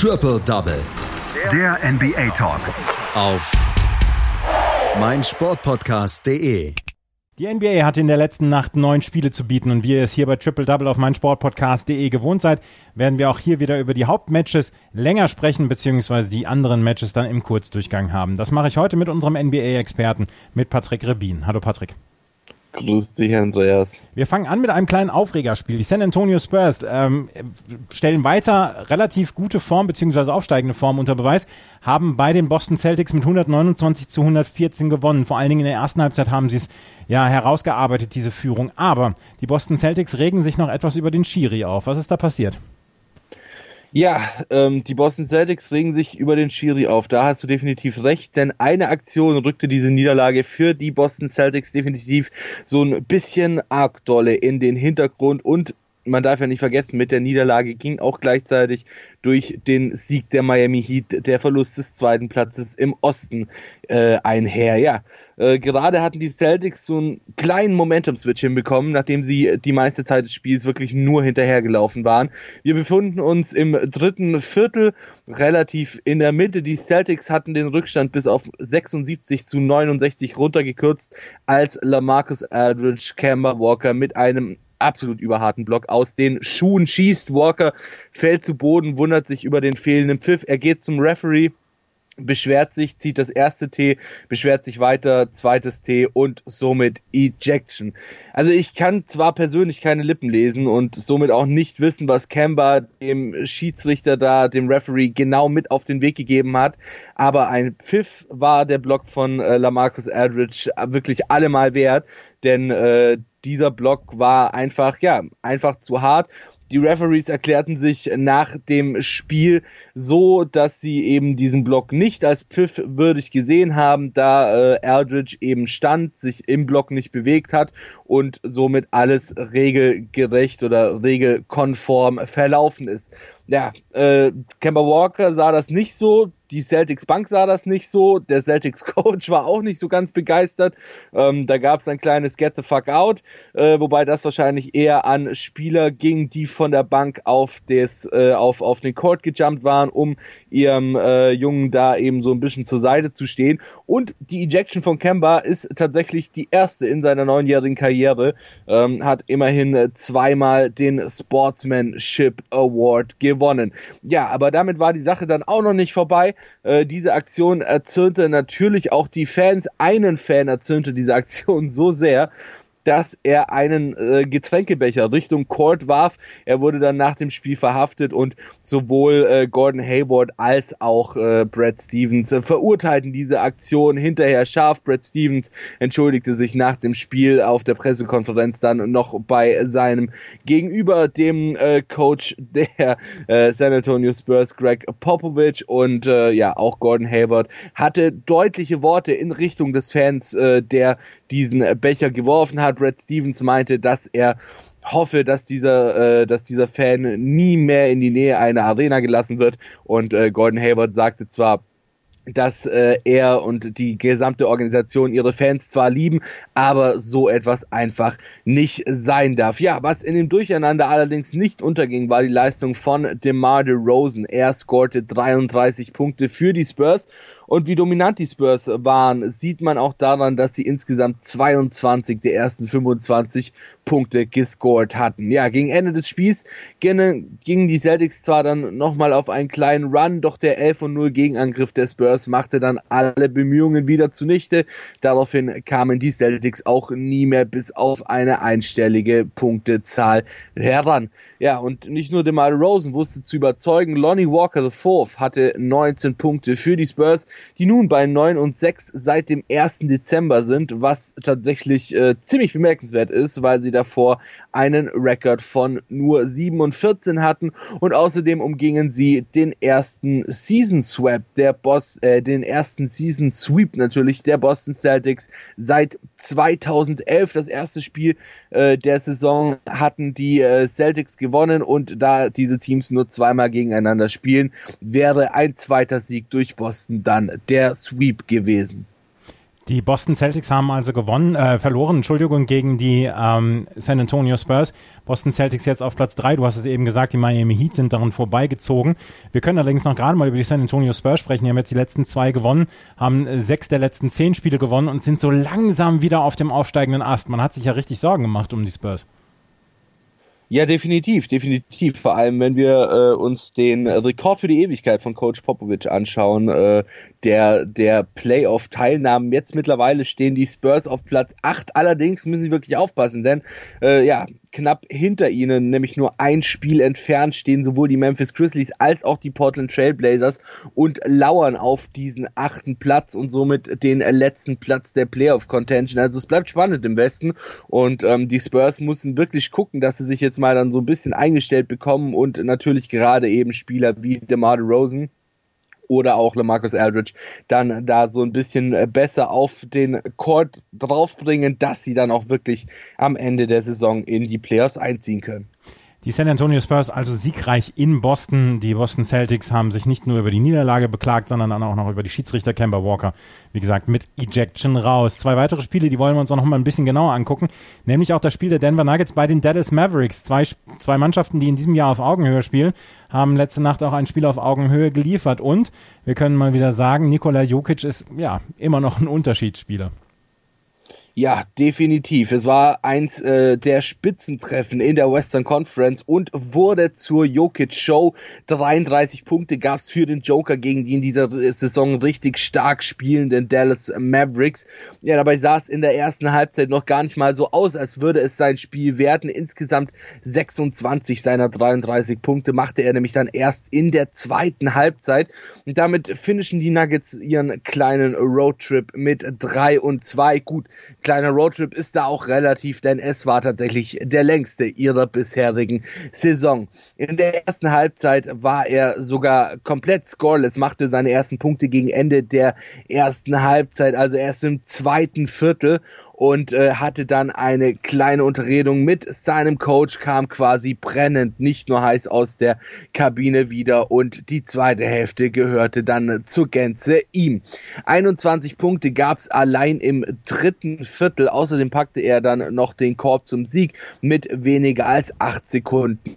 Triple Double. Der NBA Talk. Auf meinsportpodcast.de. Die NBA hatte in der letzten Nacht neun Spiele zu bieten und wie ihr es hier bei Triple Double auf meinsportpodcast.de gewohnt seid, werden wir auch hier wieder über die Hauptmatches länger sprechen, beziehungsweise die anderen Matches dann im Kurzdurchgang haben. Das mache ich heute mit unserem NBA-Experten, mit Patrick Rebin. Hallo Patrick. Grüß dich, Andreas. Wir fangen an mit einem kleinen Aufregerspiel. Die San Antonio Spurs ähm, stellen weiter relativ gute Form beziehungsweise aufsteigende Form unter Beweis, haben bei den Boston Celtics mit 129 zu 114 gewonnen. Vor allen Dingen in der ersten Halbzeit haben sie es ja herausgearbeitet, diese Führung. Aber die Boston Celtics regen sich noch etwas über den Schiri auf. Was ist da passiert? Ja, ähm, die Boston Celtics regen sich über den Schiri auf. Da hast du definitiv recht, denn eine Aktion rückte diese Niederlage für die Boston Celtics definitiv so ein bisschen arg dolle in den Hintergrund und man darf ja nicht vergessen, mit der Niederlage ging auch gleichzeitig durch den Sieg der Miami Heat der Verlust des zweiten Platzes im Osten äh, einher. Ja, äh, gerade hatten die Celtics so einen kleinen Momentum-Switch hinbekommen, nachdem sie die meiste Zeit des Spiels wirklich nur hinterhergelaufen waren. Wir befinden uns im dritten Viertel, relativ in der Mitte. Die Celtics hatten den Rückstand bis auf 76 zu 69 runtergekürzt, als Lamarcus Aldridge Camber Walker mit einem absolut überharten Block aus den Schuhen schießt. Walker fällt zu Boden, wundert sich über den fehlenden Pfiff. Er geht zum Referee, beschwert sich, zieht das erste T, beschwert sich weiter, zweites T und somit Ejection. Also ich kann zwar persönlich keine Lippen lesen und somit auch nicht wissen, was Kemba dem Schiedsrichter da, dem Referee genau mit auf den Weg gegeben hat, aber ein Pfiff war der Block von äh, Lamarcus Aldridge wirklich allemal wert, denn äh, dieser Block war einfach, ja, einfach zu hart. Die Referees erklärten sich nach dem Spiel so, dass sie eben diesen Block nicht als pfiffwürdig gesehen haben, da äh, Aldridge eben stand, sich im Block nicht bewegt hat und somit alles regelgerecht oder regelkonform verlaufen ist. Ja, äh, Kemba Walker sah das nicht so, die Celtics Bank sah das nicht so, der Celtics Coach war auch nicht so ganz begeistert. Ähm, da gab es ein kleines Get the fuck out, äh, wobei das wahrscheinlich eher an Spieler ging, die von der Bank auf des äh, auf auf den Court gejumpt waren, um ihrem äh, Jungen da eben so ein bisschen zur Seite zu stehen. Und die Ejection von Kemba ist tatsächlich die erste in seiner neunjährigen Karriere, ähm, hat immerhin zweimal den Sportsmanship Award gewonnen. Ja, aber damit war die Sache dann auch noch nicht vorbei. Äh, diese Aktion erzürnte natürlich auch die Fans. Einen Fan erzürnte diese Aktion so sehr, dass er einen äh, Getränkebecher Richtung Court warf. Er wurde dann nach dem Spiel verhaftet und sowohl äh, Gordon Hayward als auch äh, Brad Stevens äh, verurteilten diese Aktion hinterher scharf. Brad Stevens entschuldigte sich nach dem Spiel auf der Pressekonferenz dann noch bei seinem Gegenüber, dem äh, Coach der äh, San Antonio Spurs, Greg Popovich und ja, auch Gordon Hayward hatte deutliche Worte in Richtung des Fans, der diesen Becher geworfen hat. Brad Stevens meinte, dass er hoffe, dass dieser, äh, dass dieser Fan nie mehr in die Nähe einer Arena gelassen wird. Und äh, Gordon Hayward sagte zwar, dass äh, er und die gesamte Organisation ihre Fans zwar lieben, aber so etwas einfach nicht sein darf. Ja, was in dem Durcheinander allerdings nicht unterging, war die Leistung von DeMar DeRozan. Er scorte 33 Punkte für die Spurs und wie dominant die Spurs waren, sieht man auch daran, dass sie insgesamt 22 der ersten 25 Punkte gescored hatten. Ja, gegen Ende des Spiels gingen, die Celtics zwar dann nochmal auf einen kleinen Run, doch der 11 0 Gegenangriff der Spurs machte dann alle Bemühungen wieder zunichte. Daraufhin kamen die Celtics auch nie mehr bis auf eine einstellige Punktezahl heran. Ja, und nicht nur DeMar Rosen wusste zu überzeugen, Lonnie Walker IV hatte 19 Punkte für die Spurs die nun bei 9 und 6 seit dem 1. Dezember sind, was tatsächlich äh, ziemlich bemerkenswert ist, weil sie davor einen Rekord von nur 7 und 14 hatten und außerdem umgingen sie den ersten Season Swap der Boss, äh, den ersten Season Sweep natürlich der Boston Celtics seit 2011. Das erste Spiel äh, der Saison hatten die äh, Celtics gewonnen und da diese Teams nur zweimal gegeneinander spielen, wäre ein zweiter Sieg durch Boston dann der Sweep gewesen. Die Boston Celtics haben also gewonnen, äh, verloren, Entschuldigung, gegen die ähm, San Antonio Spurs. Boston Celtics jetzt auf Platz drei. Du hast es eben gesagt, die Miami Heat sind daran vorbeigezogen. Wir können allerdings noch gerade mal über die San Antonio Spurs sprechen. Die haben jetzt die letzten zwei gewonnen, haben äh, sechs der letzten zehn Spiele gewonnen und sind so langsam wieder auf dem aufsteigenden Ast. Man hat sich ja richtig Sorgen gemacht um die Spurs. Ja, definitiv, definitiv. Vor allem, wenn wir äh, uns den Rekord für die Ewigkeit von Coach Popovich anschauen, äh, der der Playoff-Teilnahmen. Jetzt mittlerweile stehen die Spurs auf Platz 8. Allerdings müssen sie wirklich aufpassen, denn äh, ja, knapp hinter ihnen, nämlich nur ein Spiel entfernt, stehen sowohl die Memphis Grizzlies als auch die Portland Trailblazers und lauern auf diesen achten Platz und somit den letzten Platz der Playoff-Contention. Also es bleibt spannend im Westen und ähm, die Spurs müssen wirklich gucken, dass sie sich jetzt mal dann so ein bisschen eingestellt bekommen und natürlich gerade eben Spieler wie DeMar DeRozan oder auch LaMarcus Aldridge dann da so ein bisschen äh, besser auf den Court draufbringen, dass sie dann auch wirklich am Ende der Saison in die Playoffs einziehen können. Die San Antonio Spurs also siegreich in Boston. Die Boston Celtics haben sich nicht nur über die Niederlage beklagt, sondern dann auch noch über die Schiedsrichter Kemba Walker. Wie gesagt, mit Ejection raus. Zwei weitere Spiele, die wollen wir uns auch noch mal ein bisschen genauer angucken. Nämlich auch das Spiel der Denver Nuggets bei den Dallas Mavericks. Zwei, zwei Mannschaften, die in diesem Jahr auf Augenhöhe spielen, haben letzte Nacht auch ein Spiel auf Augenhöhe geliefert. Und wir können mal wieder sagen, Nikola Jokic ist ja immer noch ein Unterschiedsspieler. Ja, definitiv. Es war eins äh, der Spitzentreffen in der Western Conference und wurde zur Jokic Show. 33 Punkte gab's für den Joker gegen die in dieser Saison richtig stark spielenden Dallas Mavericks. Ja, dabei sah es in der ersten Halbzeit noch gar nicht mal so aus, als würde es sein Spiel werten. Insgesamt 26 seiner 33 Punkte machte er nämlich dann erst in der zweiten Halbzeit. Und damit finishen die Nuggets ihren kleinen Roadtrip mit 3 und 2. Gut, kleiner Roadtrip ist da auch relativ, denn es war tatsächlich der längste ihrer bisherigen Saison. In der ersten Halbzeit war er sogar komplett scoreless, machte seine ersten Punkte gegen Ende der ersten Halbzeit, also erst im zweiten Viertel und äh, hatte dann eine kleine Unterredung mit seinem Coach, kam quasi brennend, nicht nur heiß aus der Kabine wieder und die zweite Hälfte gehörte dann zur Gänze ihm. 21 Punkte gab's allein im dritten Viertel, außerdem packte er dann noch den Korb zum Sieg mit weniger als acht Sekunden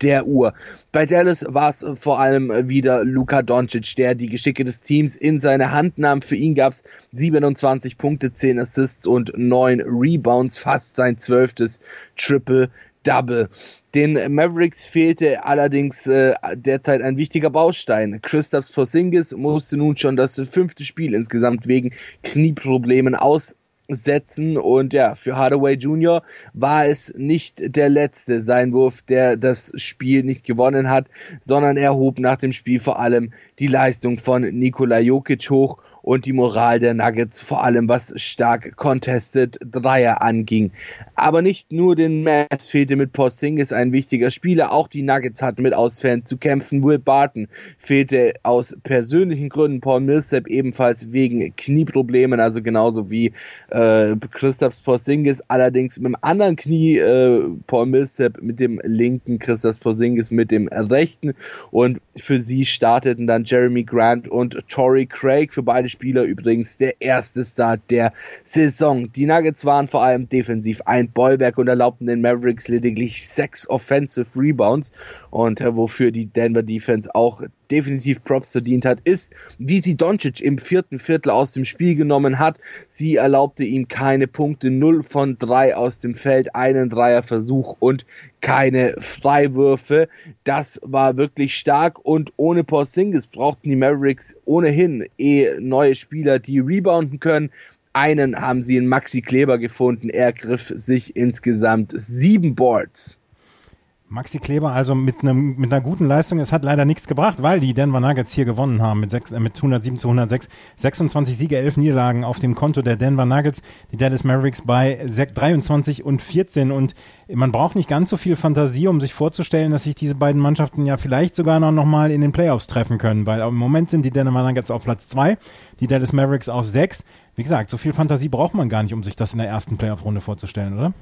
der Uhr. Bei Dallas war es vor allem wieder Luka Doncic, der die Geschicke des Teams in seine Hand nahm. Für ihn gab es 27 Punkte, 10 Assists und 9 Rebounds, fast sein zwölftes Triple Double. Den Mavericks fehlte allerdings äh, derzeit ein wichtiger Baustein. Christoph Porzingis musste nun schon das fünfte Spiel insgesamt wegen Knieproblemen aus setzen. Und ja, für Hardaway Jr. war es nicht der letzte sein Wurf, der das Spiel nicht gewonnen hat, sondern er hob nach dem Spiel vor allem die Leistung von Nikola Jokic hoch und die Moral der Nuggets, vor allem was stark contested Dreier anging. Aber nicht nur den Mavs fehlte mit Porzingis ein wichtiger Spieler, auch die Nuggets hatten mit Ausfällen zu kämpfen. Will Barton fehlte aus persönlichen Gründen, Paul Millsap ebenfalls wegen Knieproblemen, also genauso wie äh, Christoph Porzingis, allerdings mit dem anderen Knie, äh, Paul Millsap mit dem linken, Christoph Porzingis mit dem rechten und für sie starteten dann Jeremy Grant und Torrey Craig für beide Spieler übrigens der erste Start der Saison. Die Nuggets waren vor allem defensiv ein Bollwerk und erlaubten den Mavericks lediglich sechs Offensive Rebounds und äh, wofür die Denver Defense auch definitiv Props verdient hat, ist, wie sie Doncic im vierten Viertel aus dem Spiel genommen hat. Sie erlaubte ihm keine Punkte, 0 von 3 aus dem Feld, einen Dreierversuch und keine Freiwürfe. Das war wirklich stark und ohne Porzingis brauchten die Mavericks ohnehin eh neue Spieler, die rebounden können. Einen haben sie in Maxi Kleber gefunden. Er griff sich insgesamt sieben Boards. Maxi Kleber also mit, einem, mit einer guten Leistung. Es hat leider nichts gebracht, weil die Denver Nuggets hier gewonnen haben mit, sechs, äh, mit 107 zu 106. 26 Siege, 11 Niederlagen auf dem Konto der Denver Nuggets. Die Dallas Mavericks bei 23 und 14. Und man braucht nicht ganz so viel Fantasie, um sich vorzustellen, dass sich diese beiden Mannschaften ja vielleicht sogar noch mal in den Playoffs treffen können. Weil im Moment sind die Denver Nuggets auf Platz 2, die Dallas Mavericks auf 6. Wie gesagt, so viel Fantasie braucht man gar nicht, um sich das in der ersten Playoff-Runde vorzustellen, oder?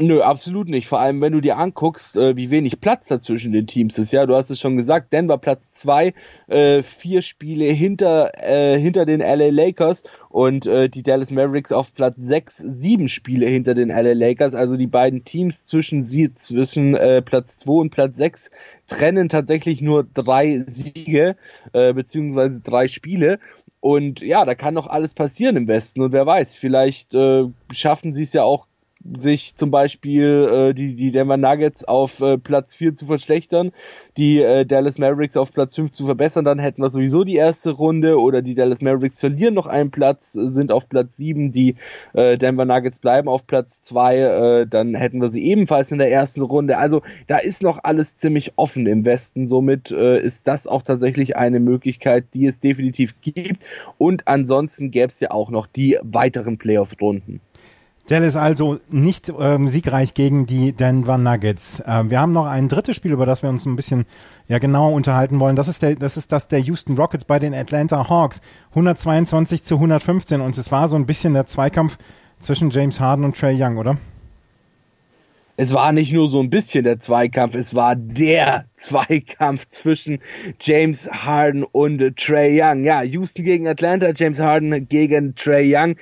Nö, absolut nicht. Vor allem, wenn du dir anguckst, äh, wie wenig Platz da zwischen den Teams ist. Ja, du hast es schon gesagt, Denver Platz zwei, äh, vier Spiele hinter, äh, hinter den LA Lakers und äh, die Dallas Mavericks auf Platz sechs, sieben Spiele hinter den LA Lakers. Also die beiden Teams zwischen sie, zwischen äh, Platz zwei und Platz sechs trennen tatsächlich nur drei Siege, äh, beziehungsweise drei Spiele. Und ja, da kann noch alles passieren im Westen. Und wer weiß, vielleicht äh, schaffen sie es ja auch sich zum Beispiel äh, die, die Denver Nuggets auf äh, Platz 4 zu verschlechtern, die äh, Dallas Mavericks auf Platz 5 zu verbessern, dann hätten wir sowieso die erste Runde oder die Dallas Mavericks verlieren noch einen Platz, sind auf Platz 7, die äh, Denver Nuggets bleiben auf Platz 2, äh, dann hätten wir sie ebenfalls in der ersten Runde. Also da ist noch alles ziemlich offen im Westen, somit äh, ist das auch tatsächlich eine Möglichkeit, die es definitiv gibt und ansonsten gäbe es ja auch noch die weiteren Playoff-Runden. Dallas also nicht ähm, siegreich gegen die Denver Nuggets. Ähm, wir haben noch ein drittes Spiel, über das wir uns ein bisschen ja genauer unterhalten wollen. Das ist der, das ist das der Houston Rockets bei den Atlanta Hawks. 122 zu 115 und es war so ein bisschen der Zweikampf zwischen James Harden und Trey Young, oder? es war nicht nur so ein bisschen der Zweikampf, es war der Zweikampf zwischen James Harden und Trey Young. Ja, Houston gegen Atlanta, James Harden gegen Trey Young.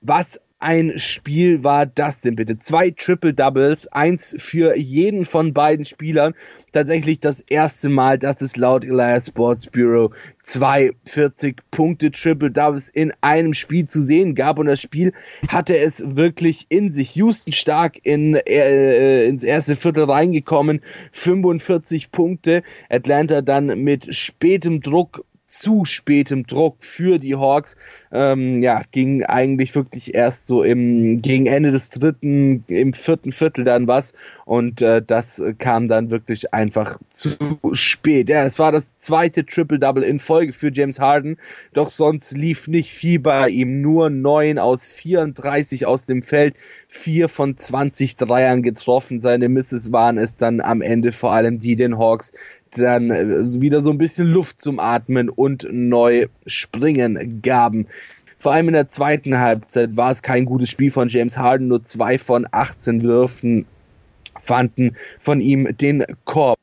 Was ein Spiel war das denn bitte? Zwei Triple Doubles, eins für jeden von beiden Spielern. Tatsächlich das erste Mal, dass es laut Elias Sports Bureau zwei 40 Punkte Triple Doubles in einem Spiel zu sehen gab und das Spiel hatte es wirklich in sich. Houston stark in, äh, ins erste Viertel reingekommen, 45 Punkte. Atlanta dann mit spätem Druck zu spätem Druck für die Hawks. Ähm, ja, ging eigentlich wirklich erst so im gegen Ende des dritten, im vierten Viertel dann was und äh, das kam dann wirklich einfach zu spät. Ja, es war das zweite Triple Double in Folge für James Harden, doch sonst lief nicht viel bei ihm. Nur neun aus 34 aus dem Feld, vier von 20 Dreiern getroffen. Seine Misses waren es dann am Ende vor allem die den Hawks dann äh, wieder so ein bisschen Luft zum Atmen und neu springen gaben. Vor allem in der zweiten Halbzeit war es kein gutes Spiel von James Harden, nur zwei von 18 Würfen fanden von ihm den Korb.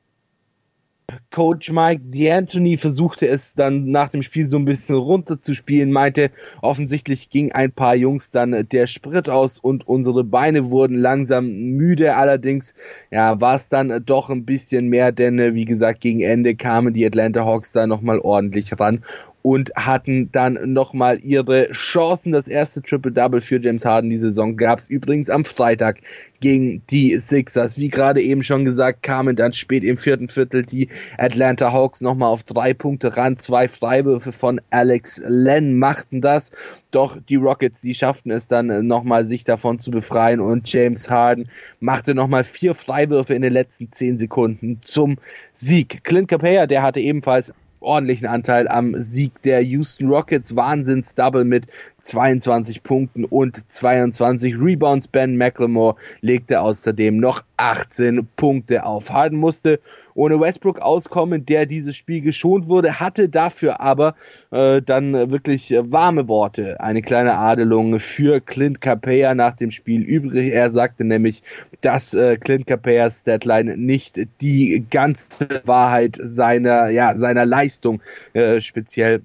Coach Mike D'Antoni versuchte es dann nach dem Spiel so ein bisschen runterzuspielen, meinte, offensichtlich ging ein paar Jungs dann der Sprit aus und unsere Beine wurden langsam müde. Allerdings, ja, war es dann doch ein bisschen mehr, denn wie gesagt, gegen Ende kamen die Atlanta Hawks da nochmal ordentlich ran und hatten dann nochmal ihre Chancen. Das erste Triple-Double für James Harden die Saison gab es übrigens am Freitag gegen die Sixers. Wie gerade eben schon gesagt, kamen dann spät im vierten Viertel die Atlanta Hawks nochmal auf drei Punkte ran. Zwei Freiwürfe von Alex Len machten das. Doch die Rockets, die schafften es dann nochmal, sich davon zu befreien und James Harden machte nochmal vier Freiwürfe in den letzten zehn Sekunden zum Sieg. Clint Capella, der hatte ebenfalls ordentlichen Anteil am Sieg der Houston Rockets. Wahnsinns-Double mit 22 Punkten und 22 Rebounds. Ben McLemore legte außerdem noch 18 Punkte auf. Harden musste ohne Westbrook auskommen, der dieses Spiel geschont wurde, hatte dafür aber äh, dann wirklich warme Worte, eine kleine Adelung für Clint Capella nach dem Spiel übrig. Er sagte nämlich, dass äh, Clint Capellas Deadline nicht die ganze Wahrheit seiner, ja, seiner Leistung äh, speziell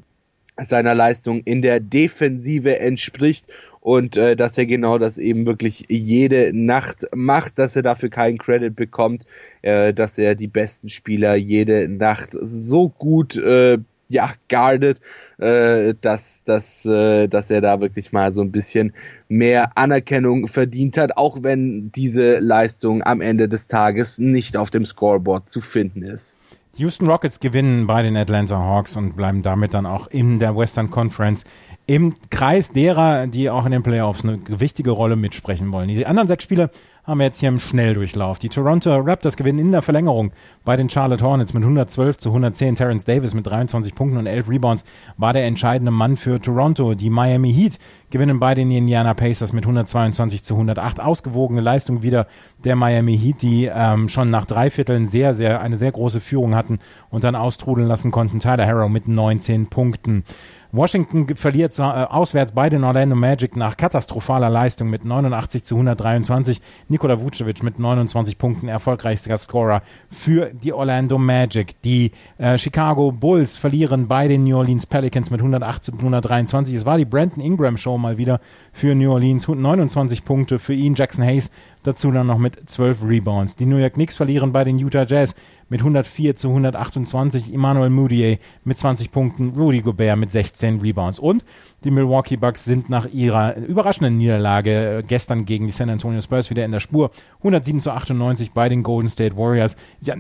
seiner Leistung in der Defensive entspricht und äh, dass er genau das eben wirklich jede Nacht macht, dass er dafür keinen Credit bekommt, äh, dass er die besten Spieler jede Nacht so gut äh, ja guardet, äh, dass dass äh, dass er da wirklich mal so ein bisschen mehr Anerkennung verdient hat, auch wenn diese Leistung am Ende des Tages nicht auf dem Scoreboard zu finden ist. Die Houston Rockets gewinnen bei den Atlanta Hawks und bleiben damit dann auch in der Western Conference im Kreis derer, die auch in den Playoffs eine wichtige Rolle mitsprechen wollen. Die anderen sechs Spiele haben wir jetzt hier im Schnelldurchlauf. Die Toronto Raptors gewinnen in der Verlängerung bei den Charlotte Hornets mit 112 zu 110. Terrence Davis mit 23 Punkten und 11 Rebounds war der entscheidende Mann für Toronto. Die Miami Heat gewinnen bei den Indiana Pacers mit 122 zu 108. Ausgewogene Leistung wieder der Miami Heat, die ähm, schon nach drei Vierteln sehr, sehr, eine sehr große Führung hatten und dann austrudeln lassen konnten. Tyler Harrow mit 19 Punkten. Washington verliert äh, auswärts bei den Orlando Magic nach katastrophaler Leistung mit 89 zu 123. Nikola Vucevic mit 29 Punkten erfolgreichster Scorer für die Orlando Magic. Die äh, Chicago Bulls verlieren bei den New Orleans Pelicans mit 108 zu 123. Es war die Brandon Ingram Show mal wieder für New Orleans. 29 Punkte für ihn. Jackson Hayes dazu dann noch mit 12 Rebounds. Die New York Knicks verlieren bei den Utah Jazz mit 104 zu 128. Emmanuel Moutier mit 20 Punkten. Rudy Gobert mit 16 Rebounds. Und die Milwaukee Bucks sind nach ihrer überraschenden Niederlage äh, gestern gegen die San Antonio Spurs wieder in der Spur. 107 zu 98 bei den Golden State Warriors. Ja,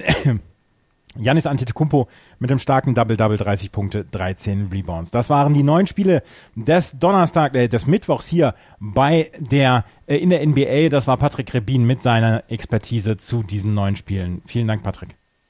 Janis Antetokounmpo mit einem starken Double-Double, 30 Punkte, 13 Rebounds. Das waren die neun Spiele des Donnerstag, äh, des Mittwochs hier bei der, äh, in der NBA. Das war Patrick Rebin mit seiner Expertise zu diesen neun Spielen. Vielen Dank, Patrick.